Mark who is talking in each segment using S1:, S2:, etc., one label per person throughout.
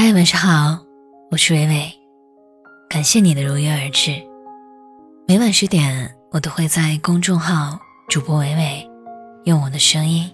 S1: 嗨，晚上好，我是伟伟，感谢你的如约而至。每晚十点，我都会在公众号主播伟伟，用我的声音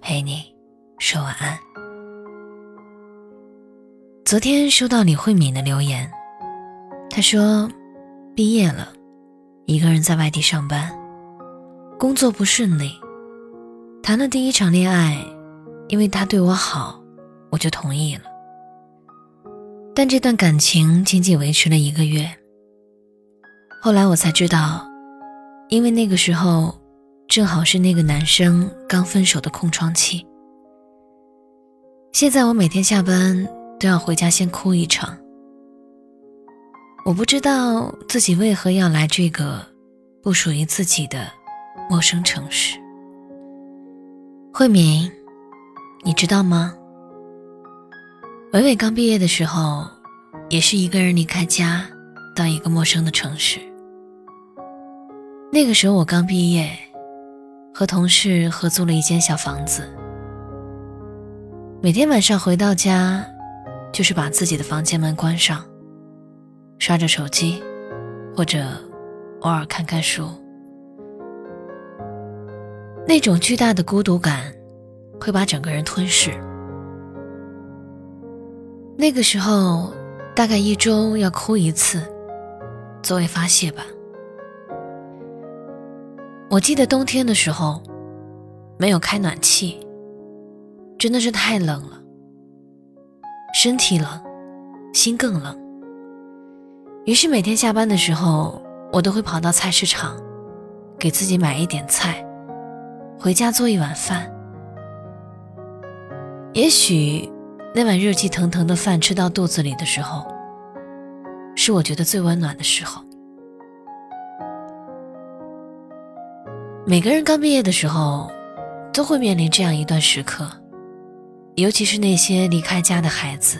S1: 陪你说晚安。昨天收到李慧敏的留言，她说毕业了，一个人在外地上班，工作不顺利，谈了第一场恋爱，因为他对我好，我就同意了。但这段感情仅仅维持了一个月。后来我才知道，因为那个时候正好是那个男生刚分手的空窗期。现在我每天下班都要回家先哭一场。我不知道自己为何要来这个不属于自己的陌生城市。慧敏，你知道吗？伟伟刚毕业的时候，也是一个人离开家，到一个陌生的城市。那个时候我刚毕业，和同事合租了一间小房子。每天晚上回到家，就是把自己的房间门关上，刷着手机，或者偶尔看看书。那种巨大的孤独感，会把整个人吞噬。那个时候，大概一周要哭一次，作为发泄吧。我记得冬天的时候，没有开暖气，真的是太冷了，身体冷，心更冷。于是每天下班的时候，我都会跑到菜市场，给自己买一点菜，回家做一碗饭。也许。那碗热气腾腾的饭吃到肚子里的时候，是我觉得最温暖的时候。每个人刚毕业的时候，都会面临这样一段时刻，尤其是那些离开家的孩子。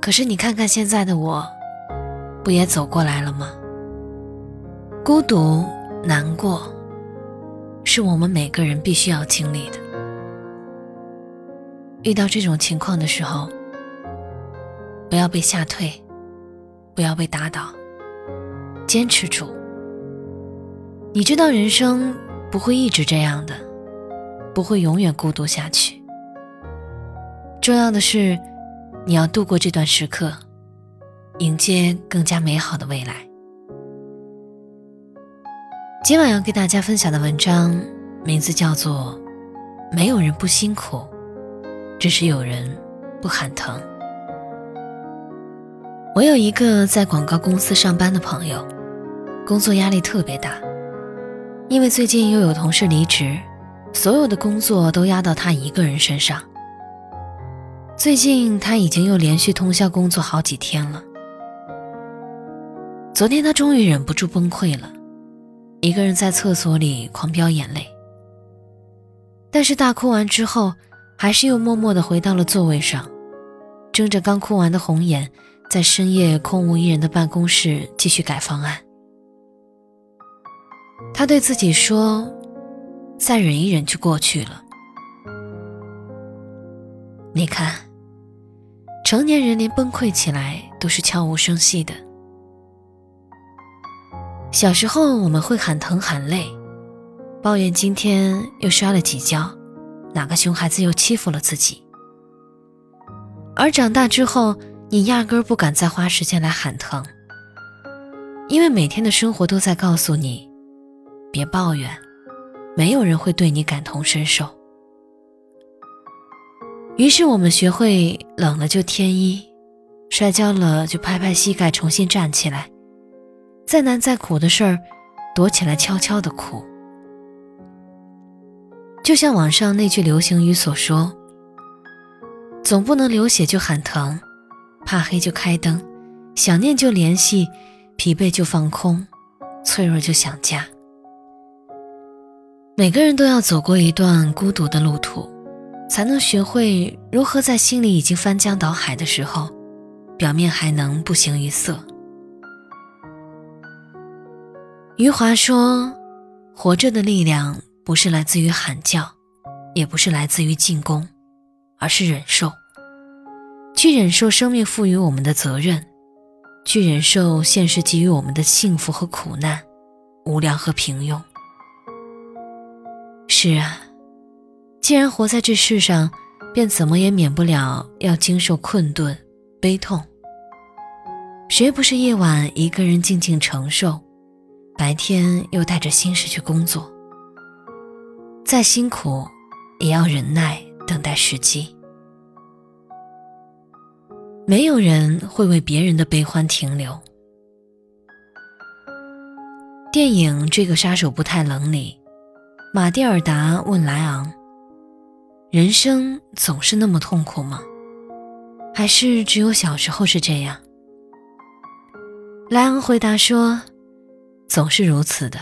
S1: 可是你看看现在的我，不也走过来了吗？孤独、难过，是我们每个人必须要经历的。遇到这种情况的时候，不要被吓退，不要被打倒，坚持住。你知道人生不会一直这样的，不会永远孤独下去。重要的是，你要度过这段时刻，迎接更加美好的未来。今晚要给大家分享的文章名字叫做《没有人不辛苦》。只是有人不喊疼。我有一个在广告公司上班的朋友，工作压力特别大，因为最近又有同事离职，所有的工作都压到他一个人身上。最近他已经又连续通宵工作好几天了。昨天他终于忍不住崩溃了，一个人在厕所里狂飙眼泪。但是大哭完之后。还是又默默地回到了座位上，睁着刚哭完的红眼，在深夜空无一人的办公室继续改方案。他对自己说：“再忍一忍就过去了。”你看，成年人连崩溃起来都是悄无声息的。小时候我们会喊疼喊累，抱怨今天又摔了几跤。哪个熊孩子又欺负了自己？而长大之后，你压根儿不敢再花时间来喊疼，因为每天的生活都在告诉你，别抱怨，没有人会对你感同身受。于是我们学会冷了就添衣，摔跤了就拍拍膝盖重新站起来，再难再苦的事儿，躲起来悄悄的哭。就像网上那句流行语所说：“总不能流血就喊疼，怕黑就开灯，想念就联系，疲惫就放空，脆弱就想家。”每个人都要走过一段孤独的路途，才能学会如何在心里已经翻江倒海的时候，表面还能不形于色。余华说：“活着的力量。”不是来自于喊叫，也不是来自于进攻，而是忍受。去忍受生命赋予我们的责任，去忍受现实给予我们的幸福和苦难、无聊和平庸。是啊，既然活在这世上，便怎么也免不了要经受困顿、悲痛。谁不是夜晚一个人静静承受，白天又带着心事去工作？再辛苦，也要忍耐等待时机。没有人会为别人的悲欢停留。电影《这个杀手不太冷》里，马蒂尔达问莱昂：“人生总是那么痛苦吗？还是只有小时候是这样？”莱昂回答说：“总是如此的，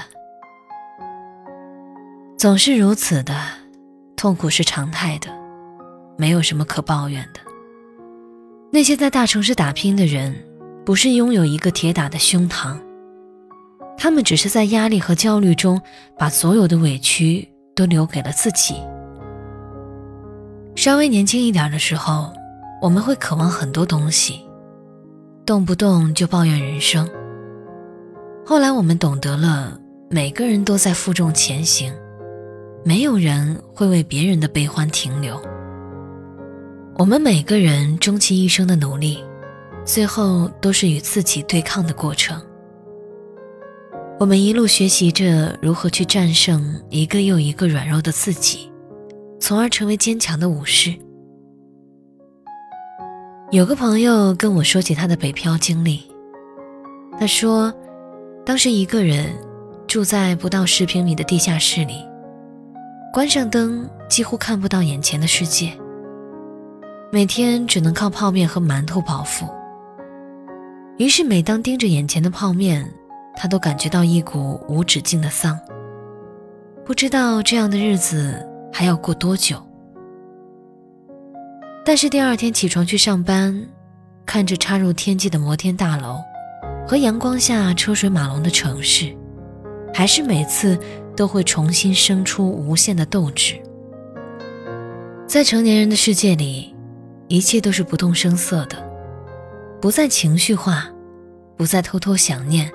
S1: 总是如此的，痛苦是常态的，没有什么可抱怨的。”那些在大城市打拼的人，不是拥有一个铁打的胸膛，他们只是在压力和焦虑中，把所有的委屈都留给了自己。稍微年轻一点的时候，我们会渴望很多东西，动不动就抱怨人生。后来我们懂得了，每个人都在负重前行，没有人会为别人的悲欢停留。我们每个人终其一生的努力，最后都是与自己对抗的过程。我们一路学习着如何去战胜一个又一个软弱的自己，从而成为坚强的武士。有个朋友跟我说起他的北漂经历，他说，当时一个人住在不到十平米的地下室里，关上灯几乎看不到眼前的世界。每天只能靠泡面和馒头饱腹。于是，每当盯着眼前的泡面，他都感觉到一股无止境的丧。不知道这样的日子还要过多久。但是第二天起床去上班，看着插入天际的摩天大楼和阳光下车水马龙的城市，还是每次都会重新生出无限的斗志。在成年人的世界里。一切都是不动声色的，不再情绪化，不再偷偷想念，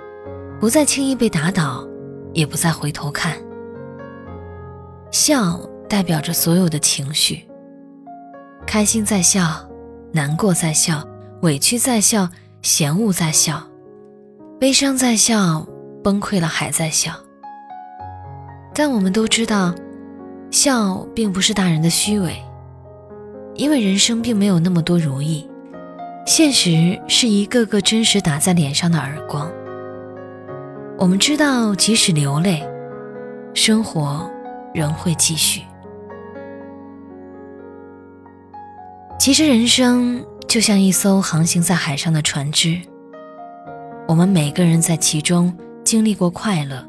S1: 不再轻易被打倒，也不再回头看。笑代表着所有的情绪，开心在笑，难过在笑，委屈在笑，嫌恶在笑，悲伤在笑，崩溃了还在笑。但我们都知道，笑并不是大人的虚伪。因为人生并没有那么多如意，现实是一个个真实打在脸上的耳光。我们知道，即使流泪，生活仍会继续。其实，人生就像一艘航行在海上的船只，我们每个人在其中经历过快乐，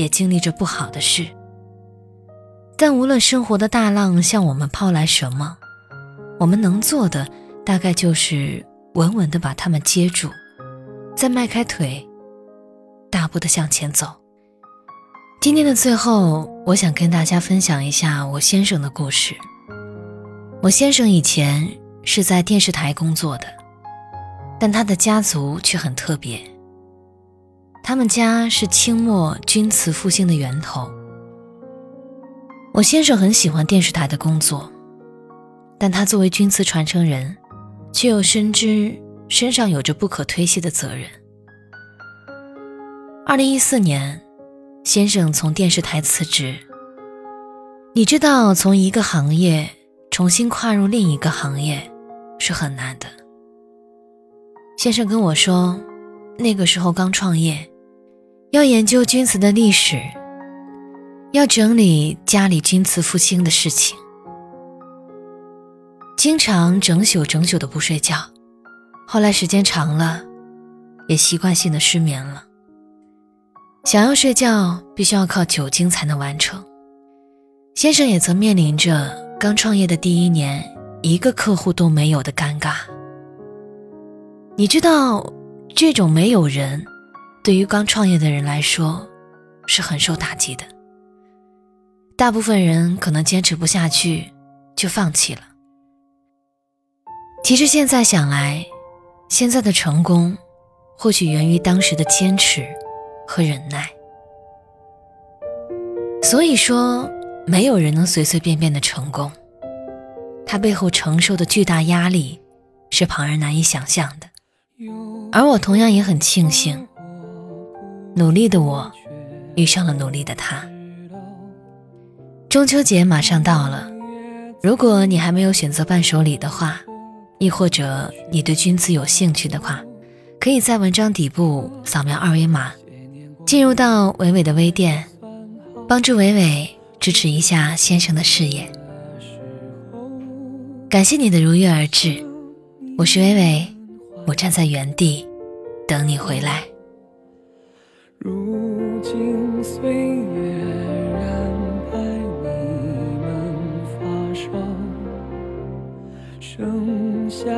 S1: 也经历着不好的事。但无论生活的大浪向我们抛来什么，我们能做的，大概就是稳稳地把它们接住，再迈开腿，大步地向前走。今天的最后，我想跟大家分享一下我先生的故事。我先生以前是在电视台工作的，但他的家族却很特别。他们家是清末钧瓷复兴的源头。我先生很喜欢电视台的工作。但他作为钧瓷传承人，却又深知身上有着不可推卸的责任。二零一四年，先生从电视台辞职。你知道，从一个行业重新跨入另一个行业是很难的。先生跟我说，那个时候刚创业，要研究钧瓷的历史，要整理家里钧瓷复兴的事情。经常整宿整宿的不睡觉，后来时间长了，也习惯性的失眠了。想要睡觉，必须要靠酒精才能完成。先生也曾面临着刚创业的第一年一个客户都没有的尴尬。你知道，这种没有人，对于刚创业的人来说，是很受打击的。大部分人可能坚持不下去，就放弃了。
S2: 其实现在想来，现在的成功，或许源于当时的坚持和忍耐。所以说，没有人能随随便便的成功，他背后承受的巨大压力，是旁人难以想象的。而我同样也很庆幸，努力的我，遇上了努力的他。中秋节马上到了，如果你还没有选择伴手礼的话，亦或者你对君子有兴趣的话，可以在文章底部扫描二维码，进入到伟伟的微店。帮助伟伟支持一下先生的事业，感谢你的如约而至。我是伟伟，我站在原地等你回来。如今岁月染白你们发梢，剩下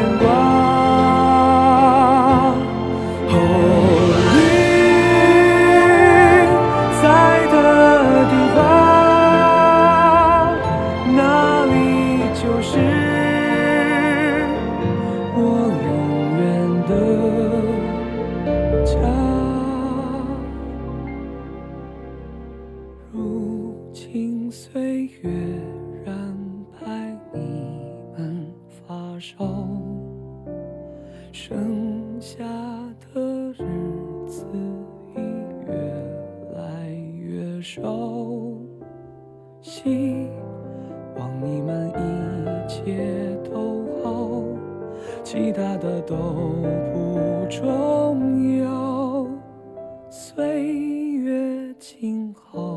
S2: 牵挂红云在的地方那里就是我永远的家。如青涩静